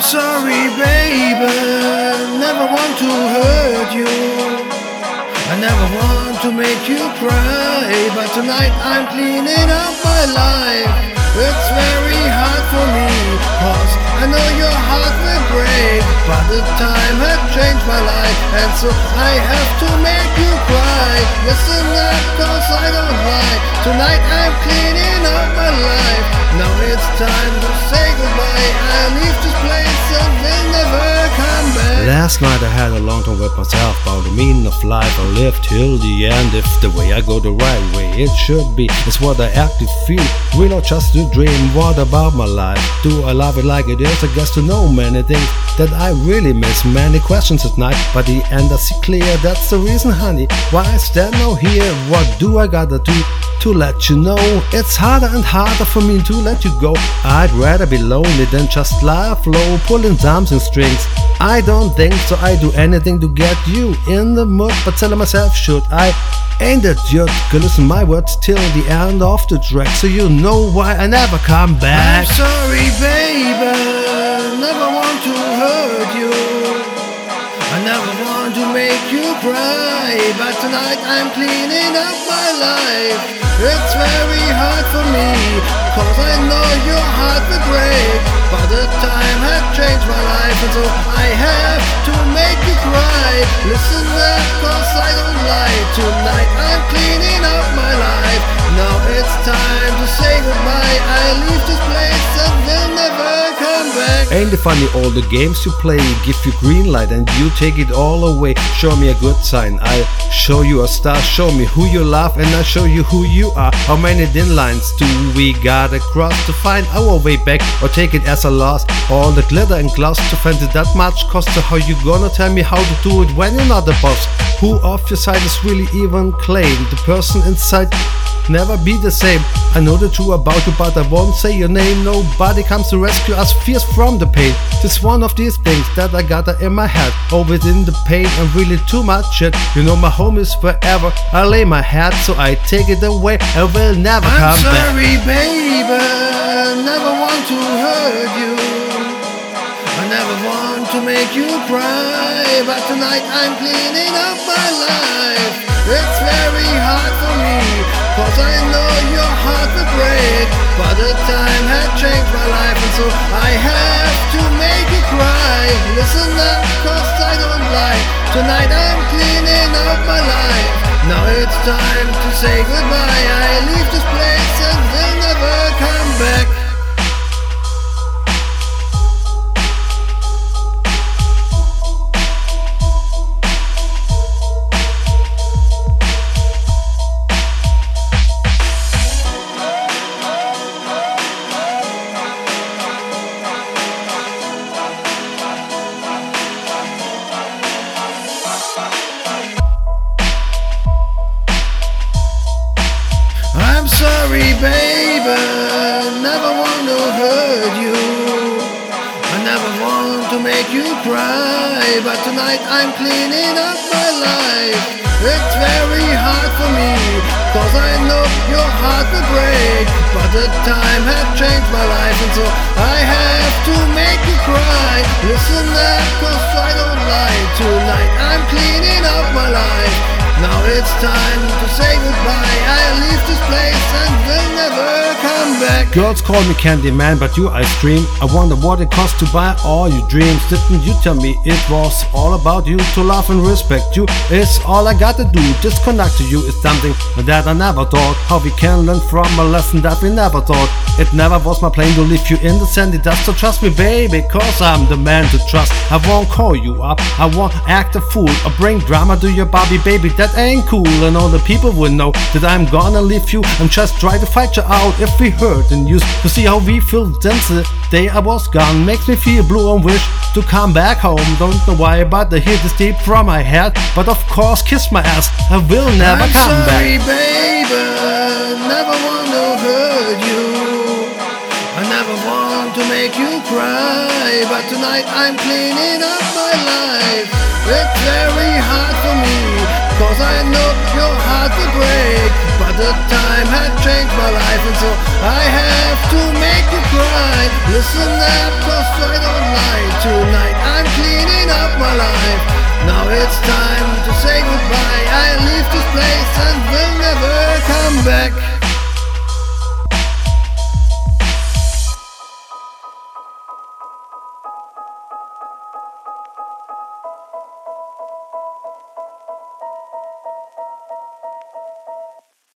sorry, baby. Never want to hurt you. I never want to make you cry. But tonight I'm cleaning up my life. It's very hard for me. Cause I know your heart will break. But the time has changed my life. And so I have to make you cry. Listen up, cause I don't lie. Tonight I'm cleaning up my life. Now it's time to say Last night I had a long talk with myself about the meaning of life. I live till the end. If the way I go the right way, it should be. It's what I actually feel. Real or just a dream. What about my life? Do I love it like it is? I guess to know many things that I really miss. Many questions at night, but the end I see clear. That's the reason, honey, why I stand now here. What do I gotta do? To let you know it's harder and harder for me to let you go. I'd rather be lonely than just laugh low, pulling dancing strings. I don't think so. I do anything to get you in the mood, but telling myself, should I? Ain't that jerk? Go listen my words till the end of the track, so you know why I never come back. I'm sorry, baby. Never want to hurt you. I never want to make you cry, but tonight I'm cleaning up my life. It's very hard for me, cause I know your heart will break. But the time has changed my life, and so I have to make you cry. Listen up, cause I don't lie. Tonight I'm cleaning up my life. Now it's time to say goodbye. I leave it funny all the games you play give you green light and you take it all away? Show me a good sign. I'll show you a star. Show me who you love and I'll show you who you are. How many thin lines do we gotta cross to find our way back or take it as a loss? All the glitter and gloss to it that much cost. So how you gonna tell me how to do it when you're not the boss? Who off your side is really even claim? The person inside never be the same. I know the truth about you, but I won't say your name. Nobody comes to rescue us, fierce from the pain. This one of these things that I got in my head. Always in the pain and really too much shit. You know my home is forever. I lay my head, so I take it away and will never I'm come back. sorry, baby. Never want to hurt you. I never want to make you cry, but tonight I'm cleaning up my life. It's cause I know your heart will break. But the time had changed my life, and so I have to make you cry. Listen up, cause I don't lie. Tonight I'm cleaning up my life. Now it's time to say goodbye. I leave this place hurt you. I never want to make you cry. But tonight I'm cleaning up my life. It's very hard for me. Cause I know your heart will break. But the time has changed my life. And so I have to make you cry. Listen up, cause I don't lie. Tonight I'm cleaning up my life. Now it's time to say goodbye. I leave this place and will never come back. Girls call me Candyman, but you I stream. I wonder what it costs to buy all your dreams. Didn't you tell me it was all about you to love and respect you? It's all I gotta do. Disconnect to you is something that I never thought. How we can learn from a lesson that we never taught. It never was my plan to leave you in the sandy dust. So trust me, baby, cause I'm the man to trust. I won't call you up. I won't act a fool or bring drama to your body, baby. That ain't cool. And all the people will know that I'm gonna leave you and just try to fight you out if we hurt and used to see how we feel since the day I was gone. Makes me feel blue and wish to come back home. Don't know why, but the hit is deep from my head. But of course, kiss my ass. I will never I'm come sorry, back. baby. Never want to hurt you. I never want to make you cry. But tonight I'm cleaning up my life. It's very hard for me. Cause I know your heart will break. But the time had changed my life. And so I have to make you cry. Listen up, cause I don't lie. Tonight I'm cleaning up